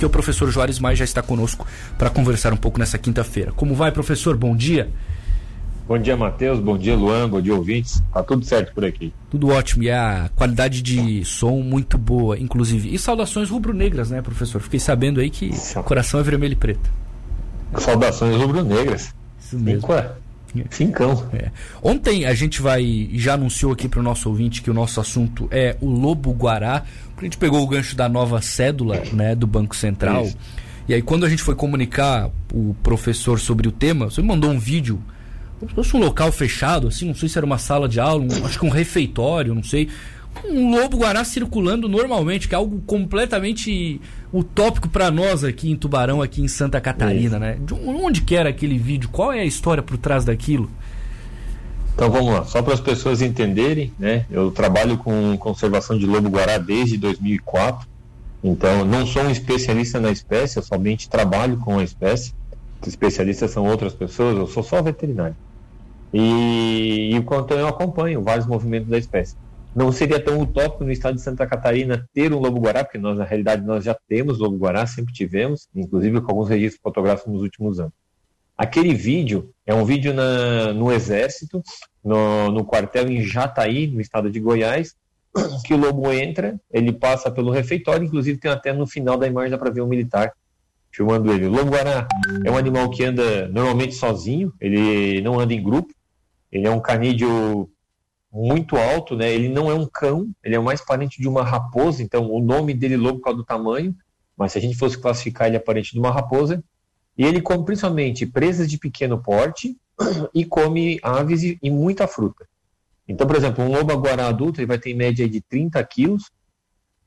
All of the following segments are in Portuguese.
que o professor Juarez Mais já está conosco para conversar um pouco nessa quinta-feira. Como vai, professor? Bom dia. Bom dia, Matheus. Bom dia, Luan. Bom dia, ouvintes. Tá tudo certo por aqui. Tudo ótimo. E a qualidade de som muito boa, inclusive. E saudações rubro-negras, né, professor? Fiquei sabendo aí que o coração é vermelho e preto. Saudações rubro-negras. Isso mesmo. Cinco é. Cincão. É. Ontem a gente vai, já anunciou aqui para o nosso ouvinte que o nosso assunto é o Lobo Guará. A gente pegou o gancho da nova cédula né, do Banco Central. Isso. E aí, quando a gente foi comunicar o professor sobre o tema, você mandou um vídeo, como se fosse um local fechado, assim, não sei se era uma sala de aula, um, acho que um refeitório, não sei um lobo guará circulando normalmente, que é algo completamente utópico para nós aqui em Tubarão, aqui em Santa Catarina, é. né? De onde que era aquele vídeo? Qual é a história por trás daquilo? Então vamos lá, só para as pessoas entenderem, né? Eu trabalho com conservação de lobo guará desde 2004. Então, não sou um especialista na espécie, eu somente trabalho com a espécie. Os especialistas são outras pessoas, eu sou só veterinário. E, e quanto eu acompanho vários movimentos da espécie. Não seria tão utópico no estado de Santa Catarina ter um lobo-guará, porque nós, na realidade, nós já temos lobo-guará, sempre tivemos, inclusive com alguns registros fotográficos nos últimos anos. Aquele vídeo é um vídeo na, no Exército, no, no quartel em Jataí, no estado de Goiás, que o lobo entra, ele passa pelo refeitório, inclusive tem até no final da imagem dá para ver um militar filmando ele. O lobo-guará é um animal que anda normalmente sozinho, ele não anda em grupo, ele é um canídeo muito alto, né? Ele não é um cão, ele é mais parente de uma raposa, então o nome dele lobo por causa do tamanho, mas se a gente fosse classificar ele é parente de uma raposa, e ele come principalmente presas de pequeno porte e come aves e, e muita fruta. Então, por exemplo, um lobo aguará adulto ele vai ter em média de 30 quilos,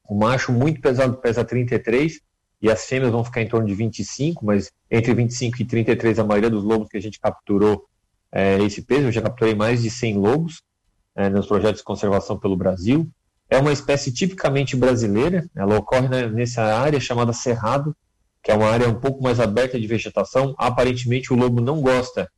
o macho muito pesado pesa 33, e as fêmeas vão ficar em torno de 25, mas entre 25 e 33 a maioria dos lobos que a gente capturou é esse peso, eu já capturei mais de 100 lobos, é, nos projetos de conservação pelo Brasil. É uma espécie tipicamente brasileira, ela ocorre né, nessa área chamada Cerrado, que é uma área um pouco mais aberta de vegetação. Aparentemente o lobo não gosta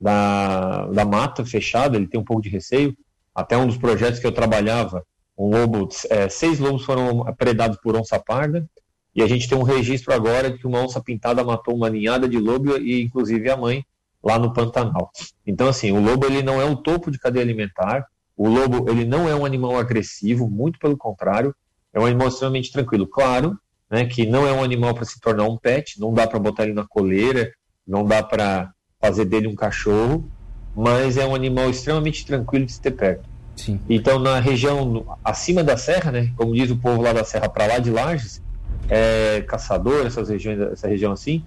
da, da mata fechada, ele tem um pouco de receio. Até um dos projetos que eu trabalhava, um lobo, é, seis lobos foram predados por onça parda, e a gente tem um registro agora de que uma onça pintada matou uma ninhada de lobo e inclusive a mãe lá no Pantanal. Então assim, o lobo ele não é o topo de cadeia alimentar, o lobo ele não é um animal agressivo, muito pelo contrário, é um animal extremamente tranquilo. Claro, né, que não é um animal para se tornar um pet, não dá para botar ele na coleira, não dá para fazer dele um cachorro, mas é um animal extremamente tranquilo de se ter perto. Sim. Então, na região acima da serra, né, como diz o povo lá da serra para lá de Lages, é, caçador, essas regiões, essa região assim,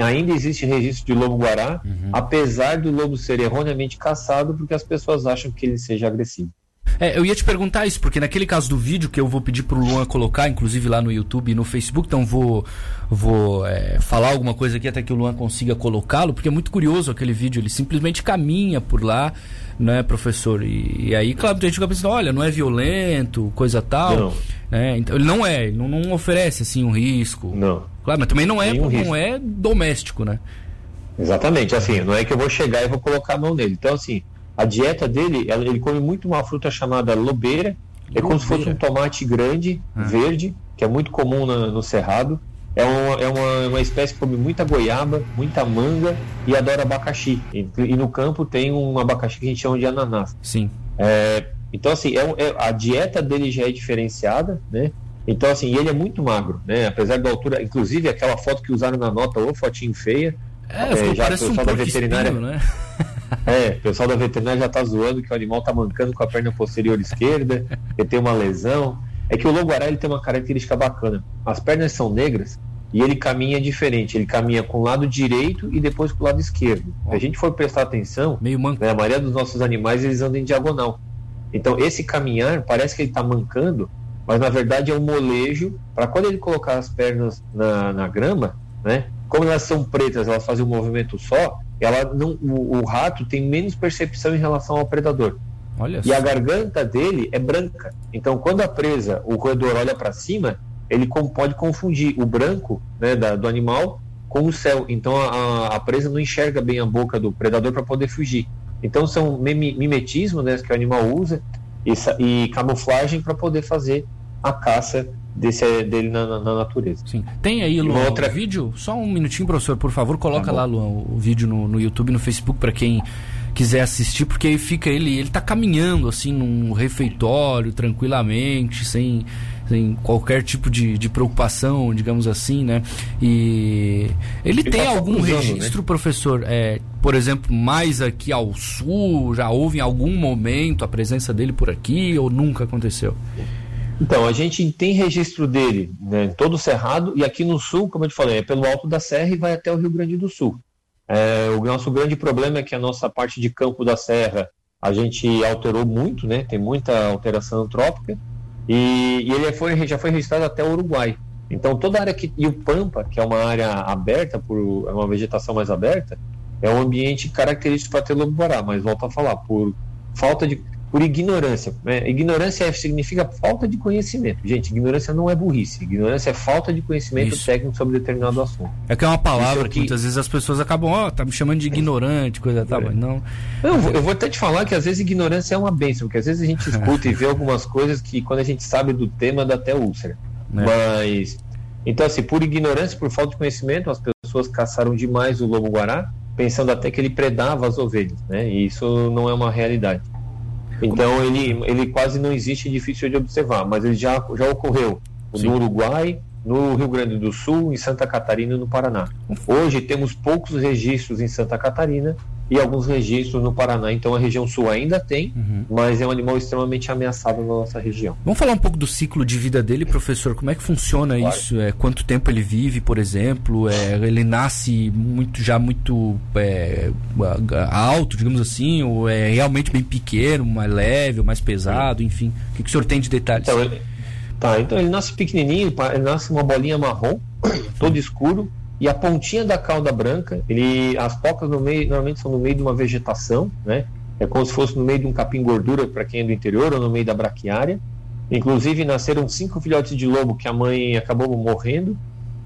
ainda existe registro de lobo-guará, uhum. apesar do lobo ser erroneamente caçado, porque as pessoas acham que ele seja agressivo. É, eu ia te perguntar isso, porque naquele caso do vídeo que eu vou pedir pro Luan colocar, inclusive lá no YouTube e no Facebook, então vou, vou é, falar alguma coisa aqui até que o Luan consiga colocá-lo, porque é muito curioso aquele vídeo, ele simplesmente caminha por lá, né, professor? E, e aí, claro, a gente fica pensando, olha, não é violento, coisa tal. Não. Né? Então, ele não é, ele não, não oferece assim um risco. Não. Claro, mas também não é, não é doméstico, né? Exatamente, assim, não é que eu vou chegar e vou colocar a mão nele. Então, assim, a dieta dele, ele come muito uma fruta chamada lobeira, é como se fosse um tomate grande, ah. verde, que é muito comum no, no cerrado. É, uma, é uma, uma espécie que come muita goiaba, muita manga e adora abacaxi. E, e, no campo tem um abacaxi que a gente chama de ananás. Sim. É, então, assim, é, é, a dieta dele já é diferenciada, né? Então, assim, ele é muito magro, né? Apesar da altura, inclusive aquela foto que usaram na nota, ou fotinho feia. É, é já parece o pessoal um da veterinária. Espinho, né? é, o pessoal da veterinária já tá zoando que o animal tá mancando com a perna posterior esquerda, ele tem uma lesão. É que o lobo-guará ele tem uma característica bacana. As pernas são negras e ele caminha diferente. Ele caminha com o lado direito e depois com o lado esquerdo. Se a gente for prestar atenção, Meio manco. Né, a maioria dos nossos animais eles andam em diagonal. Então esse caminhar parece que ele está mancando, mas na verdade é um molejo para quando ele colocar as pernas na, na grama, né? Como elas são pretas, elas fazem um movimento só. Ela não, o, o rato tem menos percepção em relação ao predador. Olha e só. a garganta dele é branca. Então, quando a presa, o roedor olha para cima, ele pode confundir o branco né, da, do animal com o céu. Então, a, a presa não enxerga bem a boca do predador para poder fugir. Então, são mimetismo né, que o animal usa e, e camuflagem para poder fazer a caça desse, dele na, na, na natureza. Sim. Tem aí, Luan, outra... vídeo? Só um minutinho, professor, por favor, coloca tá lá, Luan, o vídeo no, no YouTube, no Facebook, para quem quiser assistir, porque aí fica ele, ele tá caminhando assim num refeitório tranquilamente, sem, sem qualquer tipo de, de preocupação, digamos assim, né? E ele, ele tem tá algum cruzando, registro, né? professor, é, por exemplo, mais aqui ao sul, já houve em algum momento a presença dele por aqui ou nunca aconteceu? Então, a gente tem registro dele né, todo o Cerrado e aqui no sul, como eu te falei, é pelo alto da serra e vai até o Rio Grande do Sul. É, o nosso grande problema é que a nossa parte de campo da serra a gente alterou muito, né? Tem muita alteração antrópica e, e ele foi, já foi registrado até o Uruguai. Então toda a área que e o Pampa, que é uma área aberta por é uma vegetação mais aberta, é um ambiente característico para ter lobo-guará. Mas volto a falar por falta de por ignorância. Né? Ignorância significa falta de conhecimento. Gente, ignorância não é burrice. Ignorância é falta de conhecimento Isso. técnico sobre determinado assunto. É que é uma palavra que... que... muitas vezes as pessoas acabam, ó, oh, tá me chamando de ignorante, coisa tal, é. não. Eu, eu vou até te falar que às vezes ignorância é uma bênção, porque às vezes a gente escuta e vê algumas coisas que quando a gente sabe do tema dá até úlcera. É. Mas então assim, por ignorância, por falta de conhecimento, as pessoas caçaram demais o lobo-guará, pensando até que ele predava as ovelhas, né? E isso não é uma realidade. Então ele, ele quase não existe difícil de observar, mas ele já, já ocorreu Sim. no Uruguai, no Rio Grande do Sul, em Santa Catarina e no Paraná. Hoje temos poucos registros em Santa Catarina e alguns registros no Paraná. Então a região sul ainda tem, uhum. mas é um animal extremamente ameaçado na nossa região. Vamos falar um pouco do ciclo de vida dele, professor. Como é que funciona claro. isso? É, quanto tempo ele vive, por exemplo? É, ele nasce muito já muito é, alto, digamos assim, ou é realmente bem pequeno, mais leve, mais pesado, enfim. O que, que o senhor tem de detalhes? Então, ele, tá, então ele nasce pequenininho, ele nasce uma bolinha marrom, todo escuro e a pontinha da cauda branca, ele, as tocas no meio, normalmente são no meio de uma vegetação, né? É como se fosse no meio de um capim gordura para quem é do interior ou no meio da braquiária. Inclusive nasceram cinco filhotes de lobo que a mãe acabou morrendo,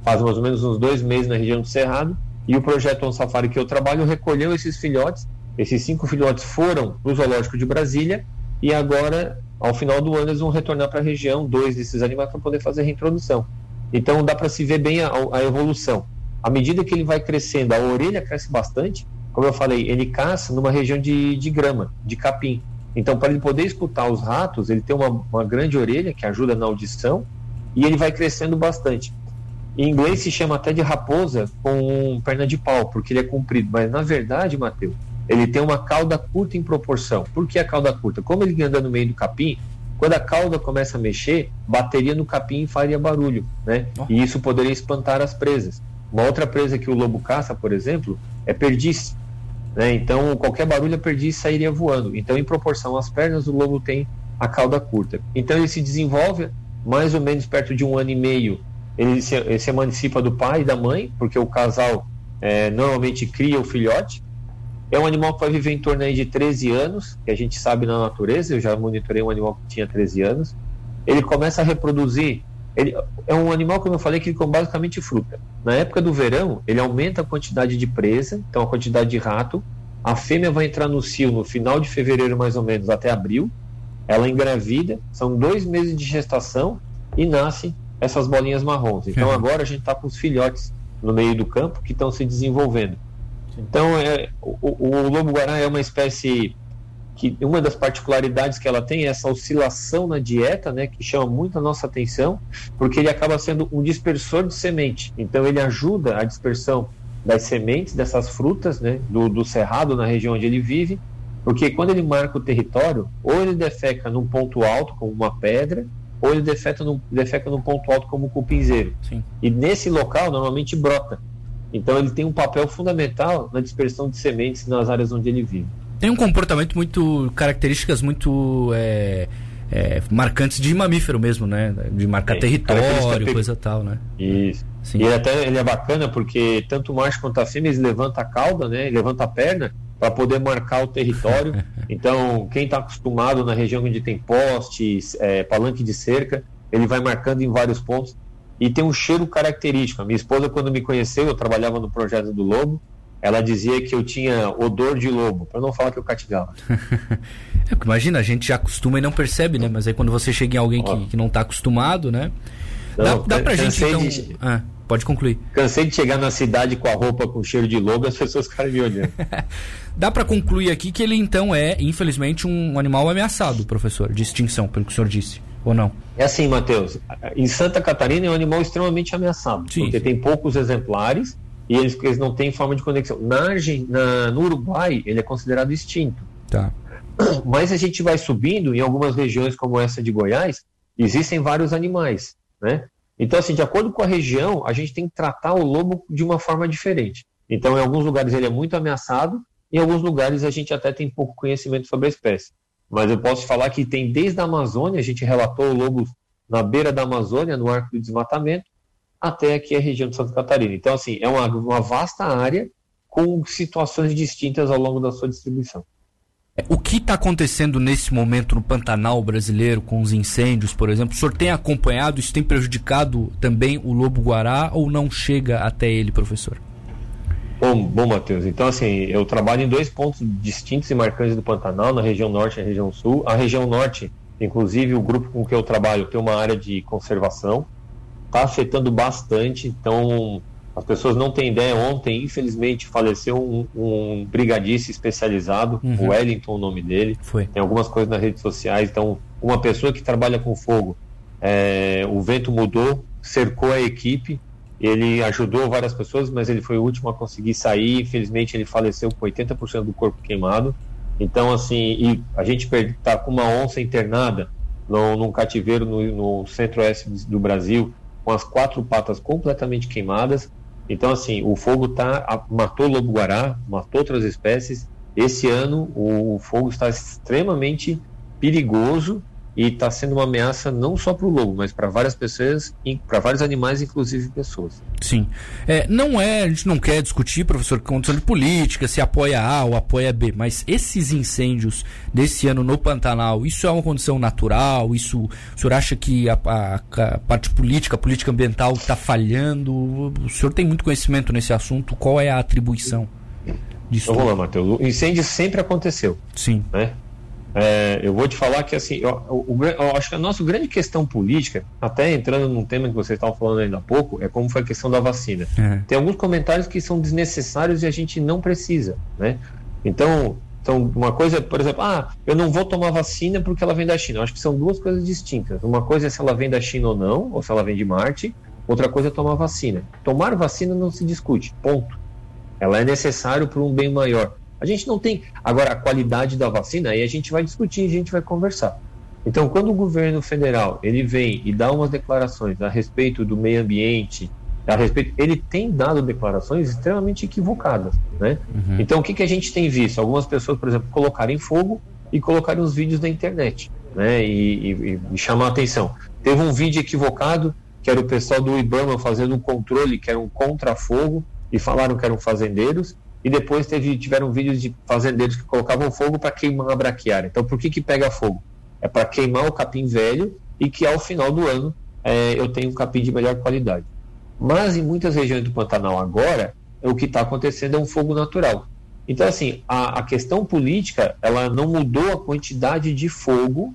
faz mais ou menos uns dois meses na região do Cerrado. E o projeto On Safari que eu trabalho recolheu esses filhotes. Esses cinco filhotes foram para o Zoológico de Brasília e agora, ao final do ano, eles vão retornar para a região, dois desses animais, para poder fazer a reintrodução. Então dá para se ver bem a, a evolução à medida que ele vai crescendo, a orelha cresce bastante. Como eu falei, ele caça numa região de, de grama, de capim. Então, para ele poder escutar os ratos, ele tem uma, uma grande orelha que ajuda na audição e ele vai crescendo bastante. Em inglês se chama até de raposa com perna de pau, porque ele é comprido. Mas na verdade, Mateus, ele tem uma cauda curta em proporção. Por que a cauda curta? Como ele anda no meio do capim, quando a cauda começa a mexer, bateria no capim faria barulho, né? E isso poderia espantar as presas. Uma outra presa que o lobo caça, por exemplo, é perdiz. Né? Então, qualquer barulho a perdiz sairia voando. Então, em proporção às pernas, o lobo tem a cauda curta. Então, ele se desenvolve mais ou menos perto de um ano e meio. Ele se, ele se emancipa do pai e da mãe, porque o casal é, normalmente cria o filhote. É um animal que vai viver em torno de 13 anos, que a gente sabe na natureza. Eu já monitorei um animal que tinha 13 anos. Ele começa a reproduzir ele é um animal, como eu falei, que come basicamente fruta. Na época do verão, ele aumenta a quantidade de presa, então a quantidade de rato. A fêmea vai entrar no cio no final de fevereiro, mais ou menos, até abril. Ela engravida, são dois meses de gestação e nascem essas bolinhas marrons. Então uhum. agora a gente está com os filhotes no meio do campo que estão se desenvolvendo. Então é, o, o lobo-guará é uma espécie que uma das particularidades que ela tem é essa oscilação na dieta, né, que chama muito a nossa atenção, porque ele acaba sendo um dispersor de semente. Então ele ajuda a dispersão das sementes dessas frutas, né, do, do cerrado na região onde ele vive, porque quando ele marca o território, ou ele defeca num ponto alto como uma pedra, ou ele defeca num, defeca num ponto alto como um cupinzeiro. Sim. E nesse local normalmente brota. Então ele tem um papel fundamental na dispersão de sementes nas áreas onde ele vive tem um comportamento muito. características muito. É, é, marcantes de mamífero mesmo, né? De marcar é, território, coisa tal, né? Isso. Sim. E ele até ele é bacana porque tanto o macho quanto a fêmea eles levantam a cauda, né? Levanta a perna para poder marcar o território. então, quem está acostumado na região onde tem postes, é, palanque de cerca, ele vai marcando em vários pontos. E tem um cheiro característico. A minha esposa, quando me conheceu, eu trabalhava no projeto do Lobo ela dizia que eu tinha odor de lobo, para não falar que eu catigava. é, imagina, a gente já acostuma e não percebe, né? Mas aí quando você chega em alguém que, que não está acostumado, né? Não, dá, dá pra gente então... De... Ah, pode concluir. Cansei de chegar na cidade com a roupa com cheiro de lobo as pessoas ficarem me olhando. dá para concluir aqui que ele então é, infelizmente, um animal ameaçado, professor, de extinção, pelo que o senhor disse, ou não? É assim, Matheus. Em Santa Catarina é um animal extremamente ameaçado, Sim. porque tem poucos exemplares e eles, eles não têm forma de conexão. Na, na, no Uruguai, ele é considerado extinto. Tá. Mas a gente vai subindo, em algumas regiões como essa de Goiás, existem vários animais, né? Então, assim, de acordo com a região, a gente tem que tratar o lobo de uma forma diferente. Então, em alguns lugares ele é muito ameaçado, em alguns lugares a gente até tem pouco conhecimento sobre a espécie. Mas eu posso falar que tem desde a Amazônia, a gente relatou o lobo na beira da Amazônia, no arco do desmatamento, até aqui a região de Santa Catarina. Então, assim, é uma, uma vasta área com situações distintas ao longo da sua distribuição. O que está acontecendo nesse momento no Pantanal brasileiro, com os incêndios, por exemplo? O senhor tem acompanhado? Isso tem prejudicado também o lobo-guará ou não chega até ele, professor? Bom, bom, Matheus. Então, assim, eu trabalho em dois pontos distintos e marcantes do Pantanal, na região norte e na região sul. A região norte, inclusive, o grupo com que eu trabalho tem uma área de conservação, está afetando bastante. Então, as pessoas não têm ideia. Ontem, infelizmente, faleceu um, um brigadista especializado, uhum. o Wellington, o nome dele. Foi. Tem algumas coisas nas redes sociais. Então, uma pessoa que trabalha com fogo, é, o vento mudou, cercou a equipe. Ele ajudou várias pessoas, mas ele foi o último a conseguir sair. Infelizmente, ele faleceu com 80% do corpo queimado. Então, assim, e a gente está com uma onça internada no, num cativeiro no, no centro-oeste do Brasil, com as quatro patas completamente queimadas. Então, assim, o fogo tá, matou lobo-guará, matou outras espécies. Esse ano, o fogo está extremamente perigoso e está sendo uma ameaça não só para o lobo, mas para várias pessoas, para vários animais, inclusive pessoas. Sim. É, não é, a gente não quer discutir, professor, condição de política, se apoia A ou apoia B, mas esses incêndios desse ano no Pantanal, isso é uma condição natural? Isso, o senhor acha que a, a, a parte política, a política ambiental está falhando? O senhor tem muito conhecimento nesse assunto, qual é a atribuição? Disso então, vamos lá, Matheus. O incêndio sempre aconteceu. Sim. Né? É, eu vou te falar que assim, eu, eu, eu, acho que a nossa grande questão política, até entrando num tema que vocês estavam falando ainda há pouco, é como foi a questão da vacina. É. Tem alguns comentários que são desnecessários e a gente não precisa, né? Então, então, uma coisa, por exemplo, ah, eu não vou tomar vacina porque ela vem da China. Eu acho que são duas coisas distintas. Uma coisa é se ela vem da China ou não, ou se ela vem de Marte. Outra coisa é tomar vacina. Tomar vacina não se discute, ponto. Ela é necessário para um bem maior. A gente não tem. Agora, a qualidade da vacina, aí a gente vai discutir, a gente vai conversar. Então, quando o governo federal ele vem e dá umas declarações a respeito do meio ambiente, a respeito, ele tem dado declarações extremamente equivocadas, né? Uhum. Então, o que, que a gente tem visto? Algumas pessoas, por exemplo, colocarem fogo e colocarem os vídeos na internet, né? E, e, e chamar a atenção. Teve um vídeo equivocado que era o pessoal do IBAMA fazendo um controle que era um contra-fogo e falaram que eram fazendeiros e depois teve, tiveram vídeos de fazendeiros que colocavam fogo para queimar a braquiária. Então, por que, que pega fogo? É para queimar o capim velho e que ao final do ano é, eu tenho um capim de melhor qualidade. Mas em muitas regiões do Pantanal agora, o que está acontecendo é um fogo natural. Então, assim, a, a, questão política, ela não mudou a quantidade de fogo,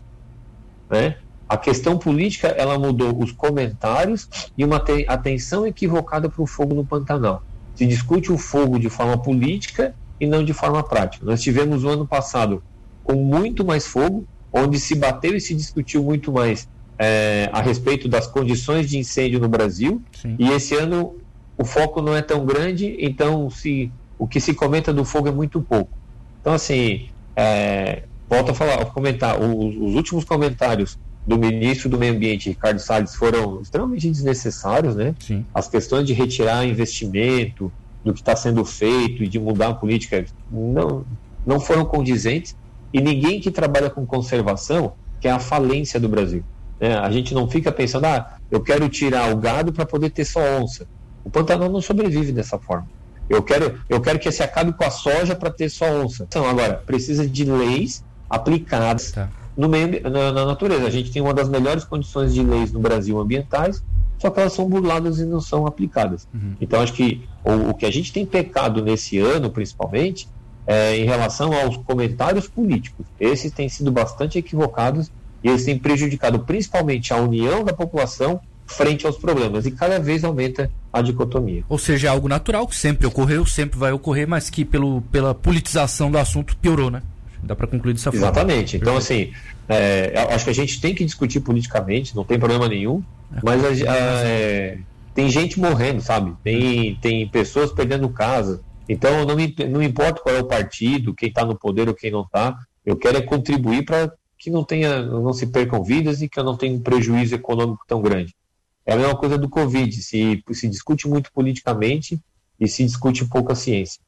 né? A questão política, ela mudou os comentários e uma atenção equivocada para o fogo no Pantanal se discute o fogo de forma política e não de forma prática. Nós tivemos o ano passado com muito mais fogo, onde se bateu e se discutiu muito mais é, a respeito das condições de incêndio no Brasil. Sim. E esse ano o foco não é tão grande, então se, o que se comenta do fogo é muito pouco. Então, assim, é, volto a falar, a comentar, os, os últimos comentários do ministro do Meio Ambiente, Ricardo Salles, foram extremamente desnecessários, né? Sim. As questões de retirar investimento do que está sendo feito e de mudar a política não, não foram condizentes e ninguém que trabalha com conservação quer a falência do Brasil. Né? A gente não fica pensando, ah, eu quero tirar o gado para poder ter só onça. O Pantanal não sobrevive dessa forma. Eu quero, eu quero que se acabe com a soja para ter só onça. Então, agora, precisa de leis aplicadas tá no meio, na, na, natureza. A gente tem uma das melhores condições de leis no Brasil ambientais, só que elas são burladas e não são aplicadas. Uhum. Então, acho que o, o, que a gente tem pecado nesse ano, principalmente, é em relação aos comentários políticos. Esses têm sido bastante equivocados e eles têm prejudicado principalmente a união da população frente aos problemas e cada vez aumenta a dicotomia. Ou seja, é algo natural que sempre ocorreu, sempre vai ocorrer, mas que pelo, pela politização do assunto piorou, né? Dá para concluir dessa forma. Exatamente. Então, assim, é, acho que a gente tem que discutir politicamente, não tem problema nenhum, é, mas a, a, é, tem gente morrendo, sabe? Tem, tem pessoas perdendo casa. Então, não, me, não importa qual é o partido, quem está no poder ou quem não está, eu quero é contribuir para que não tenha, não se percam vidas e que eu não tenha um prejuízo econômico tão grande. É a mesma coisa do Covid, se, se discute muito politicamente e se discute pouco a ciência.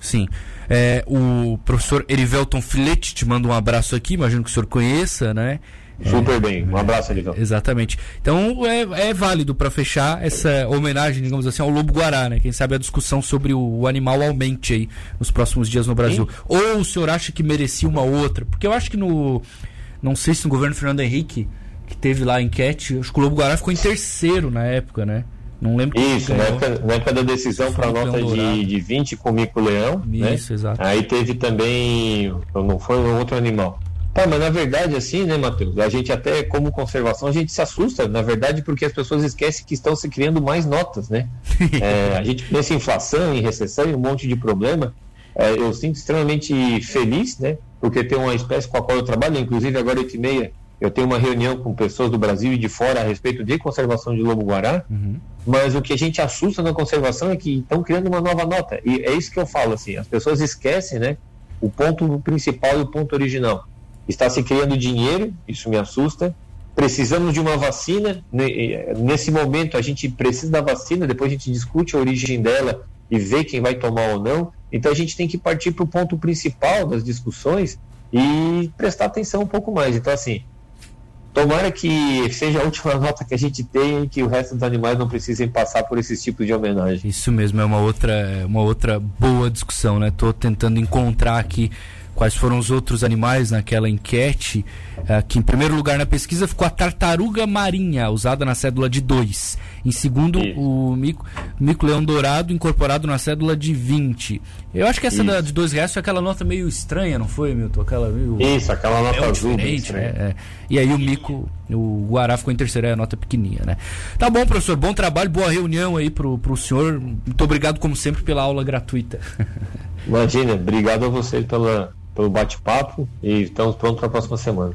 Sim. É, o professor Erivelton Filete te manda um abraço aqui, imagino que o senhor conheça, né? Super é, bem, um abraço, Erivelton. Exatamente. Então é, é válido para fechar essa homenagem, digamos assim, ao Lobo Guará, né? Quem sabe a discussão sobre o, animal aumente aí nos próximos dias no Brasil. Sim. Ou o senhor acha que merecia uma outra? Porque eu acho que no não sei se no governo Fernando Henrique, que teve lá a enquete, acho que o Lobo Guará ficou em terceiro na época, né? Não lembro Isso, na época, na época, da decisão para a nota de, de 20 com o Mico Leão. Né? Isso, né? exato. Aí teve também. Não foi um outro animal. Tá, mas na verdade, assim, né, Matheus? A gente até, como conservação, a gente se assusta, na verdade, porque as pessoas esquecem que estão se criando mais notas, né? é, a gente pensa em inflação, em recessão e um monte de problema. É, eu sinto extremamente feliz, né? porque tem uma espécie com a qual eu trabalho, inclusive agora 8 e meia eu tenho uma reunião com pessoas do Brasil e de fora a respeito de conservação de lobo-guará, uhum. mas o que a gente assusta na conservação é que estão criando uma nova nota, e é isso que eu falo, assim, as pessoas esquecem, né, o ponto principal e o ponto original. Está se criando dinheiro, isso me assusta, precisamos de uma vacina, nesse momento a gente precisa da vacina, depois a gente discute a origem dela e vê quem vai tomar ou não, então a gente tem que partir para o ponto principal das discussões e prestar atenção um pouco mais. Então, assim, tomara que seja a última nota que a gente tenha e que o resto dos animais não precisem passar por esse tipo de homenagem. Isso mesmo, é uma outra, uma outra boa discussão, né? Estou tentando encontrar aqui quais foram os outros animais naquela enquete, uh, que em primeiro lugar na pesquisa ficou a tartaruga marinha, usada na cédula de 2. Em segundo, Isso. o mico, mico leão dourado, incorporado na cédula de 20. Eu acho que essa da, de 2 reais foi aquela nota meio estranha, não foi, Milton? Aquela meio... Isso, aquela nota é azul. Diferente, né? É. E aí o mico, o Guará ficou em terceira, é a nota pequenininha, né? Tá bom, professor, bom trabalho, boa reunião aí pro, pro senhor. Muito obrigado, como sempre, pela aula gratuita. Imagina, obrigado a você pela pelo bate-papo e estamos prontos para a próxima semana.